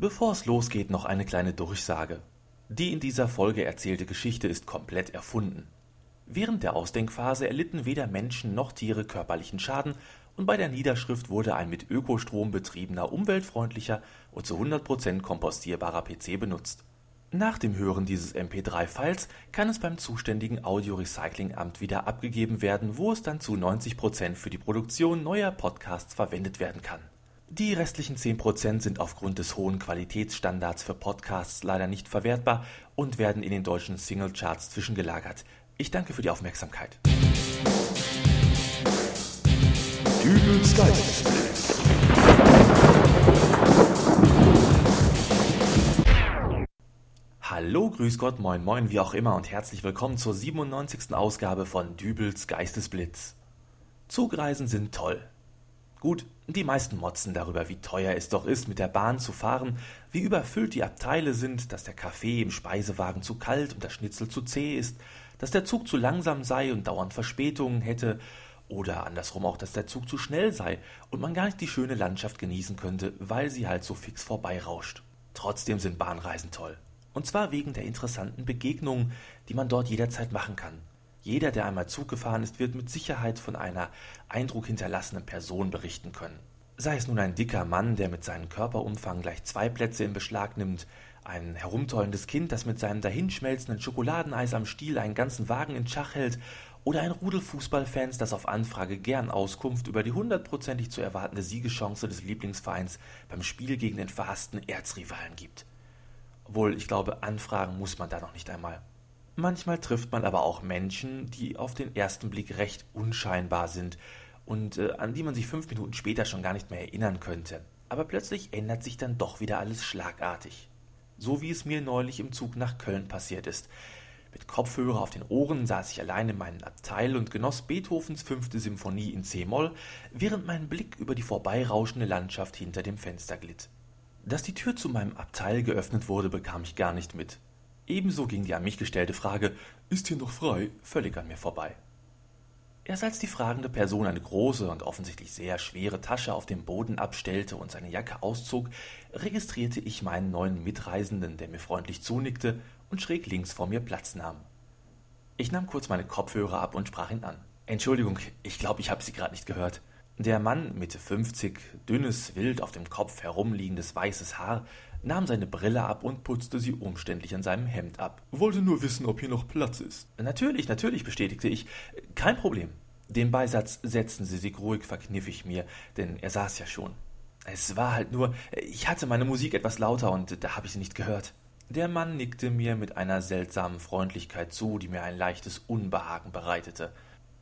Bevor es losgeht, noch eine kleine Durchsage. Die in dieser Folge erzählte Geschichte ist komplett erfunden. Während der Ausdenkphase erlitten weder Menschen noch Tiere körperlichen Schaden und bei der Niederschrift wurde ein mit Ökostrom betriebener, umweltfreundlicher und zu 100% kompostierbarer PC benutzt. Nach dem Hören dieses MP3-Files kann es beim zuständigen Audio-Recycling-Amt wieder abgegeben werden, wo es dann zu 90% für die Produktion neuer Podcasts verwendet werden kann. Die restlichen 10% sind aufgrund des hohen Qualitätsstandards für Podcasts leider nicht verwertbar und werden in den deutschen Singlecharts zwischengelagert. Ich danke für die Aufmerksamkeit. Dübels Hallo, grüß Gott, moin moin, wie auch immer und herzlich willkommen zur 97. Ausgabe von Dübels Geistesblitz. Zugreisen sind toll. Gut, die meisten motzen darüber, wie teuer es doch ist, mit der Bahn zu fahren, wie überfüllt die Abteile sind, dass der Kaffee im Speisewagen zu kalt und das Schnitzel zu zäh ist, dass der Zug zu langsam sei und dauernd Verspätungen hätte, oder andersrum auch, dass der Zug zu schnell sei und man gar nicht die schöne Landschaft genießen könnte, weil sie halt so fix vorbeirauscht. Trotzdem sind Bahnreisen toll. Und zwar wegen der interessanten Begegnungen, die man dort jederzeit machen kann. Jeder, der einmal Zug gefahren ist, wird mit Sicherheit von einer Eindruck hinterlassenen Person berichten können. Sei es nun ein dicker Mann, der mit seinem Körperumfang gleich zwei Plätze in Beschlag nimmt, ein herumtollendes Kind, das mit seinem dahinschmelzenden Schokoladeneis am Stiel einen ganzen Wagen in Schach hält, oder ein Rudel Fußballfans, das auf Anfrage gern Auskunft über die hundertprozentig zu erwartende Siegeschance des Lieblingsvereins beim Spiel gegen den verhassten Erzrivalen gibt. Obwohl, ich glaube, anfragen muss man da noch nicht einmal. Manchmal trifft man aber auch Menschen, die auf den ersten Blick recht unscheinbar sind und äh, an die man sich fünf Minuten später schon gar nicht mehr erinnern könnte. Aber plötzlich ändert sich dann doch wieder alles schlagartig. So wie es mir neulich im Zug nach Köln passiert ist. Mit Kopfhörer auf den Ohren saß ich allein in meinem Abteil und genoss Beethovens fünfte Symphonie in C-Moll, während mein Blick über die vorbeirauschende Landschaft hinter dem Fenster glitt. Dass die Tür zu meinem Abteil geöffnet wurde, bekam ich gar nicht mit. Ebenso ging die an mich gestellte Frage Ist hier noch frei? völlig an mir vorbei. Erst als die fragende Person eine große und offensichtlich sehr schwere Tasche auf dem Boden abstellte und seine Jacke auszog, registrierte ich meinen neuen Mitreisenden, der mir freundlich zunickte und schräg links vor mir Platz nahm. Ich nahm kurz meine Kopfhörer ab und sprach ihn an. Entschuldigung, ich glaube, ich habe Sie gerade nicht gehört. Der Mann, Mitte 50, dünnes, wild auf dem Kopf herumliegendes weißes Haar, nahm seine Brille ab und putzte sie umständlich an seinem Hemd ab. Wollte nur wissen, ob hier noch Platz ist. Natürlich, natürlich, bestätigte ich. Kein Problem. Den Beisatz setzen Sie sich ruhig, verkniff ich mir, denn er saß ja schon. Es war halt nur, ich hatte meine Musik etwas lauter und da habe ich sie nicht gehört. Der Mann nickte mir mit einer seltsamen Freundlichkeit zu, die mir ein leichtes Unbehagen bereitete.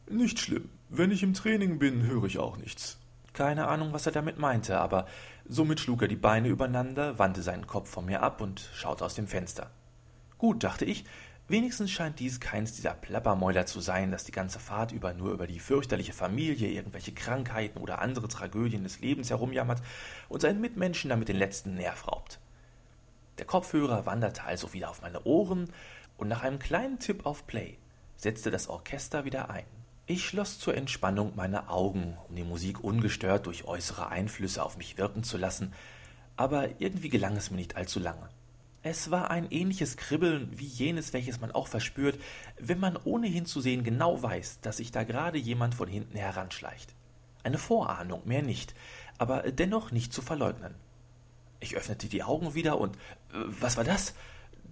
Nicht schlimm. Wenn ich im Training bin, höre ich auch nichts. Keine Ahnung, was er damit meinte, aber somit schlug er die Beine übereinander, wandte seinen Kopf von mir ab und schaute aus dem Fenster. Gut, dachte ich, wenigstens scheint dies keins dieser Plappermäuler zu sein, das die ganze Fahrt über nur über die fürchterliche Familie, irgendwelche Krankheiten oder andere Tragödien des Lebens herumjammert und seinen Mitmenschen damit den letzten Nerv raubt. Der Kopfhörer wanderte also wieder auf meine Ohren und nach einem kleinen Tipp auf Play setzte das Orchester wieder ein. Ich schloss zur Entspannung meine Augen, um die Musik ungestört durch äußere Einflüsse auf mich wirken zu lassen, aber irgendwie gelang es mir nicht allzu lange. Es war ein ähnliches Kribbeln wie jenes, welches man auch verspürt, wenn man ohne hinzusehen genau weiß, dass sich da gerade jemand von hinten heranschleicht. Eine Vorahnung, mehr nicht, aber dennoch nicht zu verleugnen. Ich öffnete die Augen wieder und äh, was war das?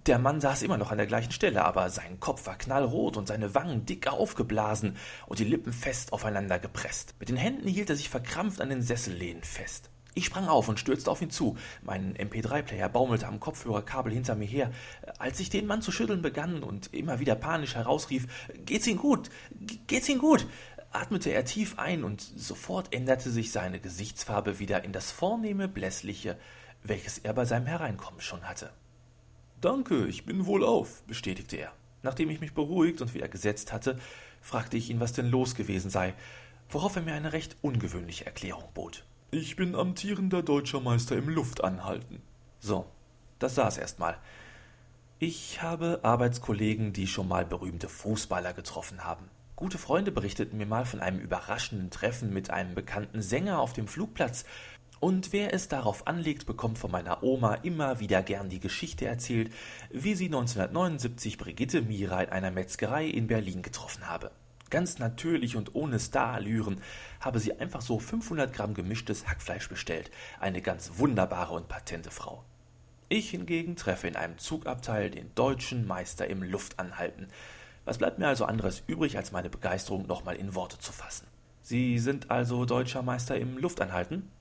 Der Mann saß immer noch an der gleichen Stelle, aber sein Kopf war knallrot und seine Wangen dick aufgeblasen und die Lippen fest aufeinander gepresst. Mit den Händen hielt er sich verkrampft an den Sessellehnen fest. Ich sprang auf und stürzte auf ihn zu. Mein MP3-Player baumelte am Kopfhörerkabel hinter mir her. Als ich den Mann zu schütteln begann und immer wieder panisch herausrief, Geht's Ihnen gut? Geht's Ihnen gut? atmete er tief ein und sofort änderte sich seine Gesichtsfarbe wieder in das vornehme, blässliche, welches er bei seinem Hereinkommen schon hatte. Danke, ich bin wohlauf, bestätigte er. Nachdem ich mich beruhigt und wieder gesetzt hatte, fragte ich ihn, was denn los gewesen sei, worauf er mir eine recht ungewöhnliche Erklärung bot. Ich bin amtierender deutscher Meister im Luftanhalten. So, das saß erst mal. Ich habe Arbeitskollegen, die schon mal berühmte Fußballer getroffen haben. Gute Freunde berichteten mir mal von einem überraschenden Treffen mit einem bekannten Sänger auf dem Flugplatz, Und wer es darauf anlegt, bekommt von meiner Oma immer wieder gern die Geschichte erzählt, wie sie 1979 Brigitte Mira in einer Metzgerei in Berlin getroffen habe. Ganz natürlich und ohne Starallüren habe sie einfach so 500 Gramm gemischtes Hackfleisch bestellt. Eine ganz wunderbare und patente Frau. Ich hingegen treffe in einem Zugabteil den deutschen Meister im Luftanhalten. Was bleibt mir also anderes übrig, als meine Begeisterung nochmal in Worte zu fassen? Sie sind also deutscher Meister im Luftanhalten?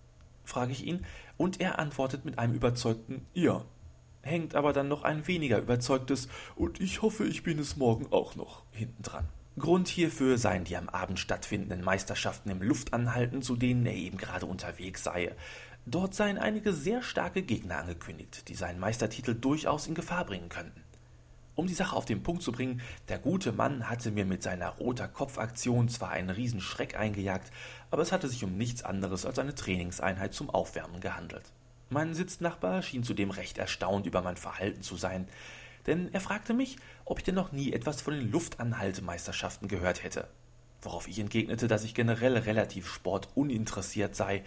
Frage ich ihn, und er antwortet mit einem überzeugten Ja, hängt aber dann noch ein weniger überzeugtes und ich hoffe, ich bin es morgen auch noch hintendran. Grund hierfür seien die am Abend stattfindenden Meisterschaften im Luftanhalten, zu denen er eben gerade unterwegs sei. Dort seien einige sehr starke Gegner angekündigt, die seinen Meistertitel durchaus in Gefahr bringen könnten. Um die Sache auf den Punkt zu bringen, der gute Mann hatte mir mit seiner roter Kopfaktion zwar einen Riesenschreck eingejagt, aber es hatte sich um nichts anderes als eine Trainingseinheit zum Aufwärmen gehandelt. Mein Sitznachbar schien zudem recht erstaunt über mein Verhalten zu sein, denn er fragte mich, ob ich denn noch nie etwas von den Luftanhaltemeisterschaften gehört hätte. Worauf ich entgegnete, dass ich generell relativ sportuninteressiert sei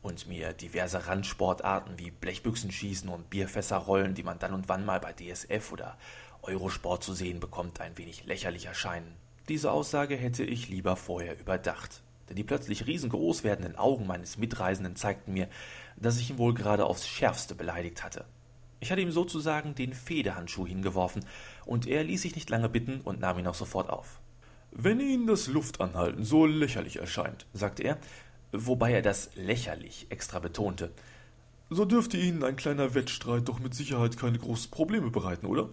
und mir diverse Randsportarten wie Blechbüchsenschießen und Bierfässerrollen, die man dann und wann mal bei DSF oder Eurosport zu sehen bekommt, ein wenig lächerlich erscheinen. Diese Aussage hätte ich lieber vorher überdacht, denn die plötzlich riesengroß werdenden Augen meines Mitreisenden zeigten mir, dass ich ihn wohl gerade aufs schärfste beleidigt hatte. Ich hatte ihm sozusagen den Federhandschuh hingeworfen, und er ließ sich nicht lange bitten und nahm ihn auch sofort auf. Wenn Ihnen das Luftanhalten so lächerlich erscheint, sagte er, wobei er das lächerlich extra betonte, so dürfte Ihnen ein kleiner Wettstreit doch mit Sicherheit keine großen Probleme bereiten, oder?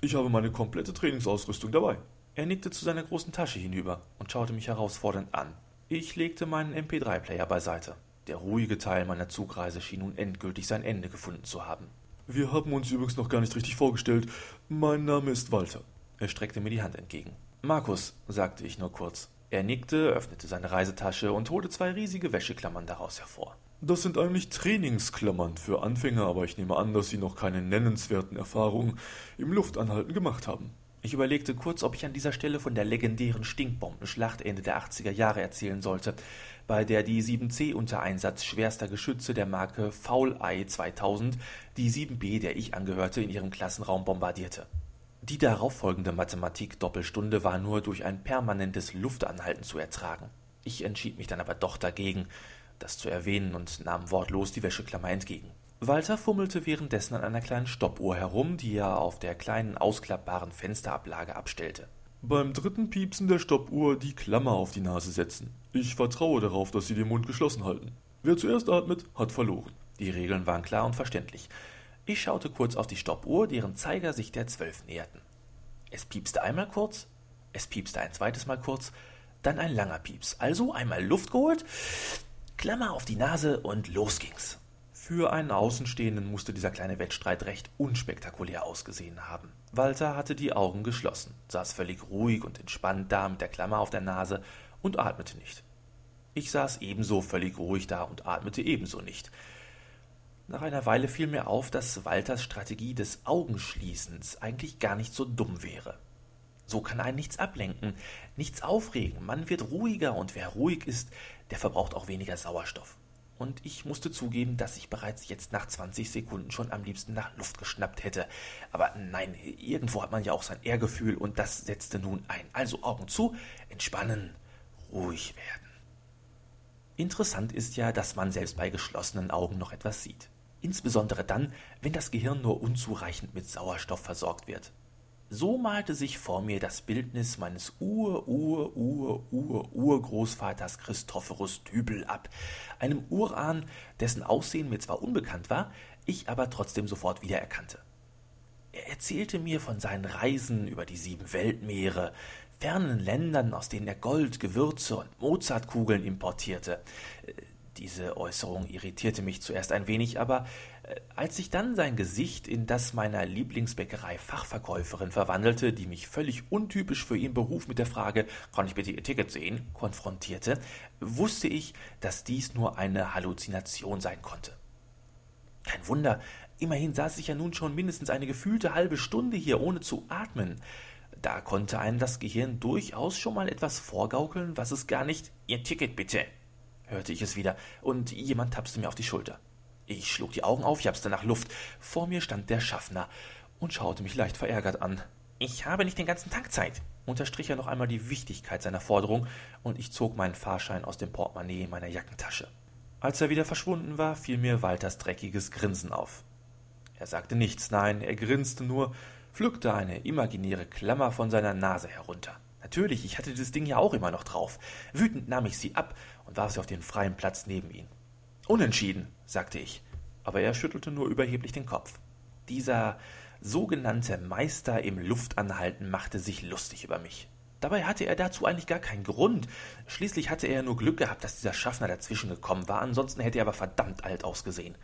Ich habe meine komplette Trainingsausrüstung dabei. Er nickte zu seiner großen Tasche hinüber und schaute mich herausfordernd an. Ich legte meinen MP3-Player beiseite. Der ruhige Teil meiner Zugreise schien nun endgültig sein Ende gefunden zu haben. Wir haben uns übrigens noch gar nicht richtig vorgestellt. Mein Name ist Walter. Er streckte mir die Hand entgegen. Markus, sagte ich nur kurz. Er nickte, öffnete seine Reisetasche und holte zwei riesige Wäscheklammern daraus hervor. Das sind eigentlich Trainingsklammern für Anfänger, aber ich nehme an, dass Sie noch keine nennenswerten Erfahrungen im Luftanhalten gemacht haben. Ich überlegte kurz, ob ich an dieser Stelle von der legendären Stinkbombenschlacht Ende der 80er Jahre erzählen sollte, bei der die 7C unter Einsatz schwerster Geschütze der Marke Faulei 2000 die 7B, der ich angehörte, in ihrem Klassenraum bombardierte. Die darauffolgende Mathematik-Doppelstunde war nur durch ein permanentes Luftanhalten zu ertragen. Ich entschied mich dann aber doch dagegen, das zu erwähnen und nahm wortlos die Wäscheklammer entgegen. Walter fummelte währenddessen an einer kleinen Stoppuhr herum, die er auf der kleinen ausklappbaren Fensterablage abstellte. Beim dritten Piepsen der Stoppuhr die Klammer auf die Nase setzen. Ich vertraue darauf, dass Sie den Mund geschlossen halten. Wer zuerst atmet, hat verloren. Die Regeln waren klar und verständlich. Ich schaute kurz auf die Stoppuhr, deren Zeiger sich der Zwölf näherten. Es piepste einmal kurz, es piepste ein zweites Mal kurz, dann ein langer Pieps. Also einmal Luft geholt, Klammer auf die Nase und los ging's. Für einen Außenstehenden musste dieser kleine Wettstreit recht unspektakulär ausgesehen haben. Walter hatte die Augen geschlossen, saß völlig ruhig und entspannt da mit der Klammer auf der Nase und atmete nicht. Ich saß ebenso völlig ruhig da und atmete ebenso nicht. Nach einer Weile fiel mir auf, dass Walters Strategie des Augenschließens eigentlich gar nicht so dumm wäre. So kann einen nichts ablenken, nichts aufregen, man wird ruhiger und wer ruhig ist, der verbraucht auch weniger Sauerstoff und ich musste zugeben, dass ich bereits jetzt nach 20 Sekunden schon am liebsten nach Luft geschnappt hätte. Aber nein, irgendwo hat man ja auch sein Ehrgefühl und das setzte nun ein. Also Augen zu, entspannen, ruhig werden. Interessant ist ja, dass man selbst bei geschlossenen Augen noch etwas sieht. Insbesondere dann, wenn das Gehirn nur unzureichend mit Sauerstoff versorgt wird. So malte sich vor mir das Bildnis meines Ur-Ur-Ur-Ur-Urgroßvaters Christophorus Dübel ab, einem Urahn, dessen Aussehen mir zwar unbekannt war, ich aber trotzdem sofort wiedererkannte. Er erzählte mir von seinen Reisen über die sieben Weltmeere, fernen Ländern, aus denen er Gold, Gewürze und Mozartkugeln importierte. Diese Äußerung irritierte mich zuerst ein wenig, aber als sich dann sein Gesicht in das meiner Lieblingsbäckerei Fachverkäuferin verwandelte, die mich völlig untypisch für ihren Beruf mit der Frage Kann ich bitte Ihr Ticket sehen? konfrontierte, wusste ich, dass dies nur eine Halluzination sein konnte. Kein Wunder, immerhin saß ich ja nun schon mindestens eine gefühlte halbe Stunde hier, ohne zu atmen. Da konnte einem das Gehirn durchaus schon mal etwas vorgaukeln, was es gar nicht Ihr Ticket bitte hörte ich es wieder, und jemand tapste mir auf die Schulter. Ich schlug die Augen auf, japste nach Luft. Vor mir stand der Schaffner und schaute mich leicht verärgert an. Ich habe nicht den ganzen Tag Zeit, unterstrich er noch einmal die Wichtigkeit seiner Forderung, und ich zog meinen Fahrschein aus dem Portemonnaie meiner Jackentasche. Als er wieder verschwunden war, fiel mir Walters dreckiges Grinsen auf. Er sagte nichts, nein, er grinste nur, pflückte eine imaginäre Klammer von seiner Nase herunter. Natürlich, ich hatte das Ding ja auch immer noch drauf. Wütend nahm ich sie ab und warf sie auf den freien Platz neben ihn. Unentschieden, sagte ich, aber er schüttelte nur überheblich den Kopf. Dieser sogenannte Meister im Luftanhalten machte sich lustig über mich. Dabei hatte er dazu eigentlich gar keinen Grund. Schließlich hatte er nur Glück gehabt, dass dieser Schaffner dazwischen gekommen war, ansonsten hätte er aber verdammt alt ausgesehen.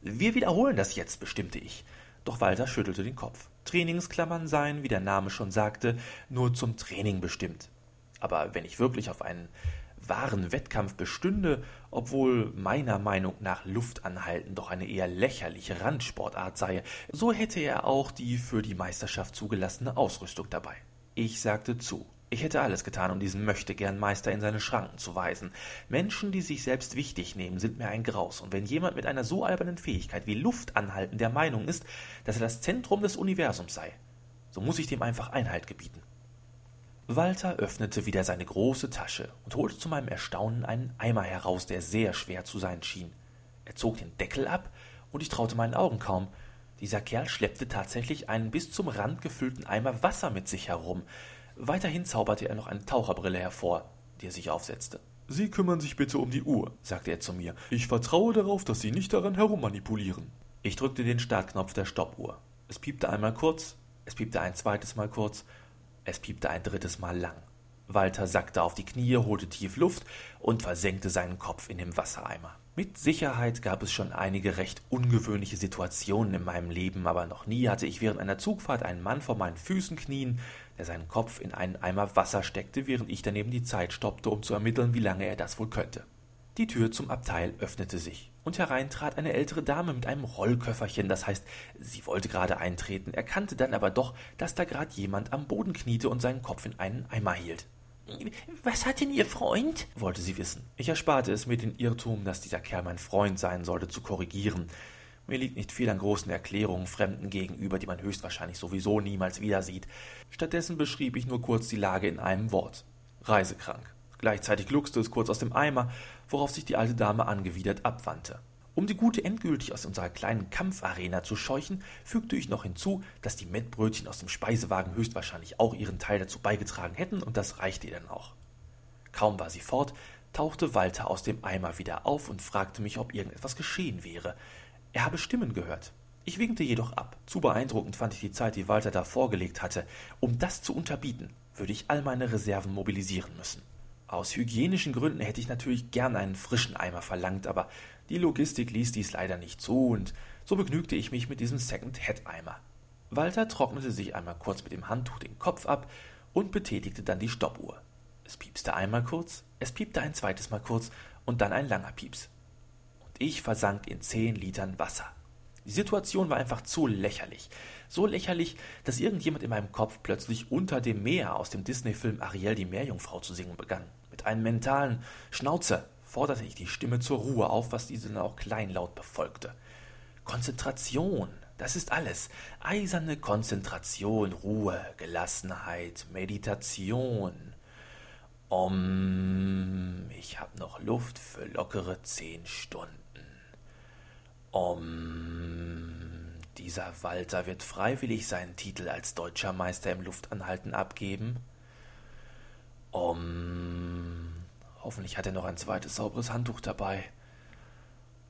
Wir wiederholen das jetzt, bestimmte ich. Doch Walter schüttelte den Kopf. Trainingsklammern seien, wie der Name schon sagte, nur zum Training bestimmt. Aber wenn ich wirklich auf einen wahren Wettkampf bestünde, obwohl meiner Meinung nach Luftanhalten doch eine eher lächerliche Randsportart sei, so hätte er auch die für die Meisterschaft zugelassene Ausrüstung dabei. Ich sagte zu. Ich hätte alles getan, um diesen Möchtegern-Meister in seine Schranken zu weisen. Menschen, die sich selbst wichtig nehmen, sind mir ein Graus. Und wenn jemand mit einer so albernen Fähigkeit wie Luftanhalten der Meinung ist, dass er das Zentrum des Universums sei, so muss ich dem einfach Einhalt gebieten. Walter öffnete wieder seine große Tasche und holte zu meinem Erstaunen einen Eimer heraus, der sehr schwer zu sein schien. Er zog den Deckel ab, und ich traute meinen Augen kaum. Dieser Kerl schleppte tatsächlich einen bis zum Rand gefüllten Eimer Wasser mit sich herum. Weiterhin zauberte er noch eine Taucherbrille hervor, die er sich aufsetzte. Sie kümmern sich bitte um die Uhr, sagte er zu mir. Ich vertraue darauf, dass Sie nicht daran herummanipulieren. Ich drückte den Startknopf der Stoppuhr. Es piepte einmal kurz, es piepte ein zweites Mal kurz, es piepte ein drittes Mal lang. Walter sackte auf die Knie, holte tief Luft und versenkte seinen Kopf in dem Wassereimer. Mit Sicherheit gab es schon einige recht ungewöhnliche Situationen in meinem Leben, aber noch nie hatte ich während einer Zugfahrt einen Mann vor meinen Füßen knien, der seinen Kopf in einen Eimer Wasser steckte, während ich daneben die Zeit stoppte, um zu ermitteln, wie lange er das wohl könnte. Die Tür zum Abteil öffnete sich, und herein trat eine ältere Dame mit einem Rollköfferchen, das heißt, sie wollte gerade eintreten, erkannte dann aber doch, dass da gerade jemand am Boden kniete und seinen Kopf in einen Eimer hielt. Was hat denn Ihr Freund? wollte sie wissen. Ich ersparte es mir den Irrtum, dass dieser Kerl mein Freund sein sollte, zu korrigieren. Mir liegt nicht viel an großen Erklärungen Fremden gegenüber, die man höchstwahrscheinlich sowieso niemals wieder sieht. Stattdessen beschrieb ich nur kurz die Lage in einem Wort. Reisekrank. Gleichzeitig gluckste es kurz aus dem Eimer, worauf sich die alte Dame angewidert abwandte. Um die Gute endgültig aus unserer kleinen Kampfarena zu scheuchen, fügte ich noch hinzu, dass die Mettbrötchen aus dem Speisewagen höchstwahrscheinlich auch ihren Teil dazu beigetragen hätten, und das reichte ihr dann auch. Kaum war sie fort, tauchte Walter aus dem Eimer wieder auf und fragte mich, ob irgendetwas geschehen wäre. Er habe Stimmen gehört. Ich winkte jedoch ab. Zu beeindruckend fand ich die Zeit, die Walter da vorgelegt hatte. Um das zu unterbieten, würde ich all meine Reserven mobilisieren müssen. Aus hygienischen Gründen hätte ich natürlich gern einen frischen Eimer verlangt, aber die Logistik ließ dies leider nicht zu, und so begnügte ich mich mit diesem Second-Head-Eimer. Walter trocknete sich einmal kurz mit dem Handtuch den Kopf ab und betätigte dann die Stoppuhr. Es piepste einmal kurz, es piepte ein zweites Mal kurz und dann ein langer Pieps. Und ich versank in zehn Litern Wasser. Die Situation war einfach zu lächerlich. So lächerlich, dass irgendjemand in meinem Kopf plötzlich unter dem Meer aus dem Disney-Film Ariel die Meerjungfrau zu singen begann. Mit einem mentalen Schnauze forderte ich die Stimme zur Ruhe auf, was diese dann auch kleinlaut befolgte. Konzentration, das ist alles. Eiserne Konzentration, Ruhe, Gelassenheit, Meditation. Om, ich hab noch Luft für lockere zehn Stunden. Om, dieser Walter wird freiwillig seinen Titel als deutscher Meister im Luftanhalten abgeben. Om, Hoffentlich hat er noch ein zweites sauberes Handtuch dabei.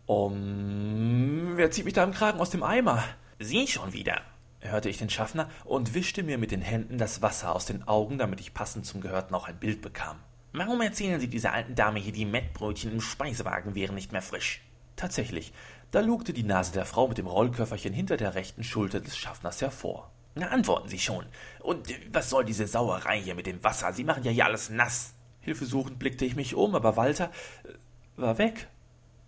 Um, wer zieht mich da im Kragen aus dem Eimer? Sie schon wieder, hörte ich den Schaffner und wischte mir mit den Händen das Wasser aus den Augen, damit ich passend zum Gehörten auch ein Bild bekam. Warum erzählen Sie dieser alten Dame hier, die Mettbrötchen im Speisewagen wären nicht mehr frisch? Tatsächlich, da lugte die Nase der Frau mit dem Rollköfferchen hinter der rechten Schulter des Schaffners hervor. Na, antworten Sie schon. Und was soll diese Sauerei hier mit dem Wasser? Sie machen ja hier alles nass. Hilfesuchend blickte ich mich um, aber Walter äh, war weg.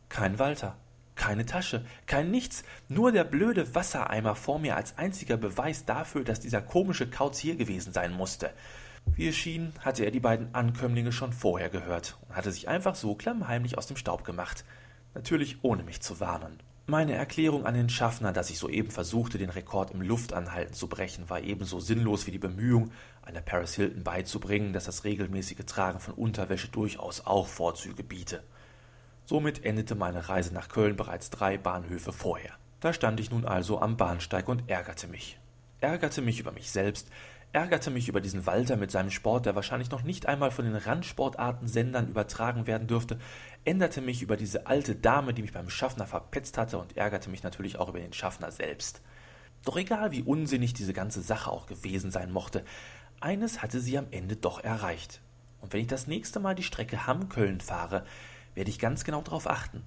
Kein Walter, keine Tasche, kein nichts, nur der blöde Wassereimer vor mir als einziger Beweis dafür, dass dieser komische Kauz hier gewesen sein musste. Wie es schien, hatte er die beiden Ankömmlinge schon vorher gehört und hatte sich einfach so klammheimlich aus dem Staub gemacht. Natürlich ohne mich zu warnen. Meine Erklärung an den Schaffner, dass ich soeben versuchte, den Rekord im Luftanhalten zu brechen, war ebenso sinnlos wie die Bemühung, einer Paris Hilton beizubringen, dass das regelmäßige Tragen von Unterwäsche durchaus auch Vorzüge biete. Somit endete meine Reise nach Köln bereits drei Bahnhöfe vorher. Da stand ich nun also am Bahnsteig und ärgerte mich. Ärgerte mich über mich selbst, ärgerte mich über diesen Walter mit seinem Sport, der wahrscheinlich noch nicht einmal von den Randsportartensendern übertragen werden dürfte, änderte mich über diese alte Dame, die mich beim Schaffner verpetzt hatte, und ärgerte mich natürlich auch über den Schaffner selbst. Doch egal wie unsinnig diese ganze Sache auch gewesen sein mochte, eines hatte sie am Ende doch erreicht. Und wenn ich das nächste Mal die Strecke Hamm-Köln fahre, werde ich ganz genau darauf achten.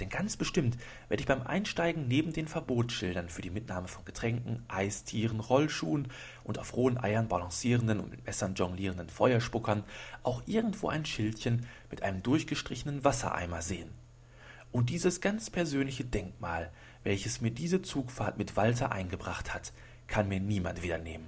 Denn ganz bestimmt werde ich beim Einsteigen neben den Verbotsschildern für die Mitnahme von Getränken, Eistieren, Rollschuhen und auf rohen Eiern balancierenden und mit Messern jonglierenden Feuerspuckern auch irgendwo ein Schildchen mit einem durchgestrichenen Wassereimer sehen. Und dieses ganz persönliche Denkmal, welches mir diese Zugfahrt mit Walter eingebracht hat, kann mir niemand wieder nehmen.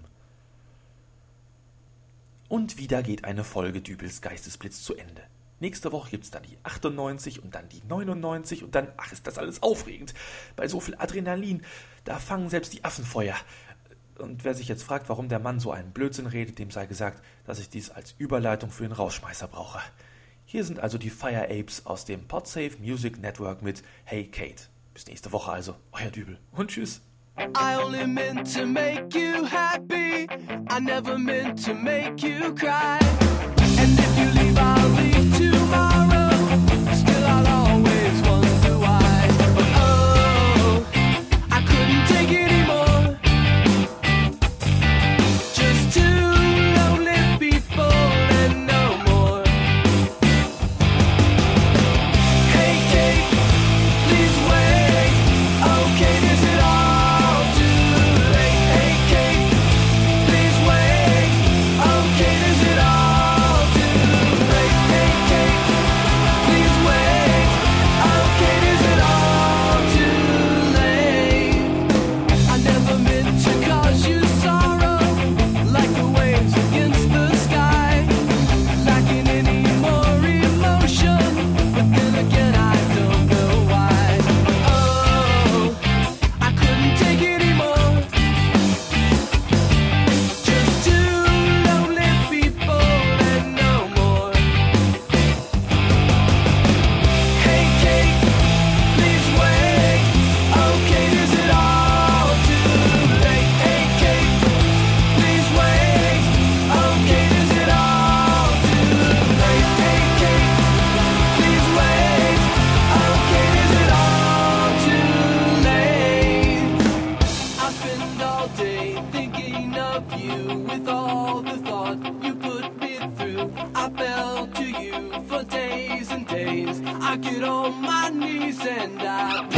Und wieder geht eine Folge Dübels Geistesblitz zu Ende. Nächste Woche gibt es dann die 98 und dann die 99 und dann, ach, ist das alles aufregend. Bei so viel Adrenalin, da fangen selbst die Affen Feuer. Und wer sich jetzt fragt, warum der Mann so einen Blödsinn redet, dem sei gesagt, dass ich dies als Überleitung für den Rausschmeißer brauche. Hier sind also die Fire Apes aus dem Podsafe Music Network mit Hey Kate. Bis nächste Woche also, euer Dübel und tschüss. I only meant to make you happy. I never meant to make you cry. And if you leave, I'll leave. I fell to you for days and days. I get on my knees and I.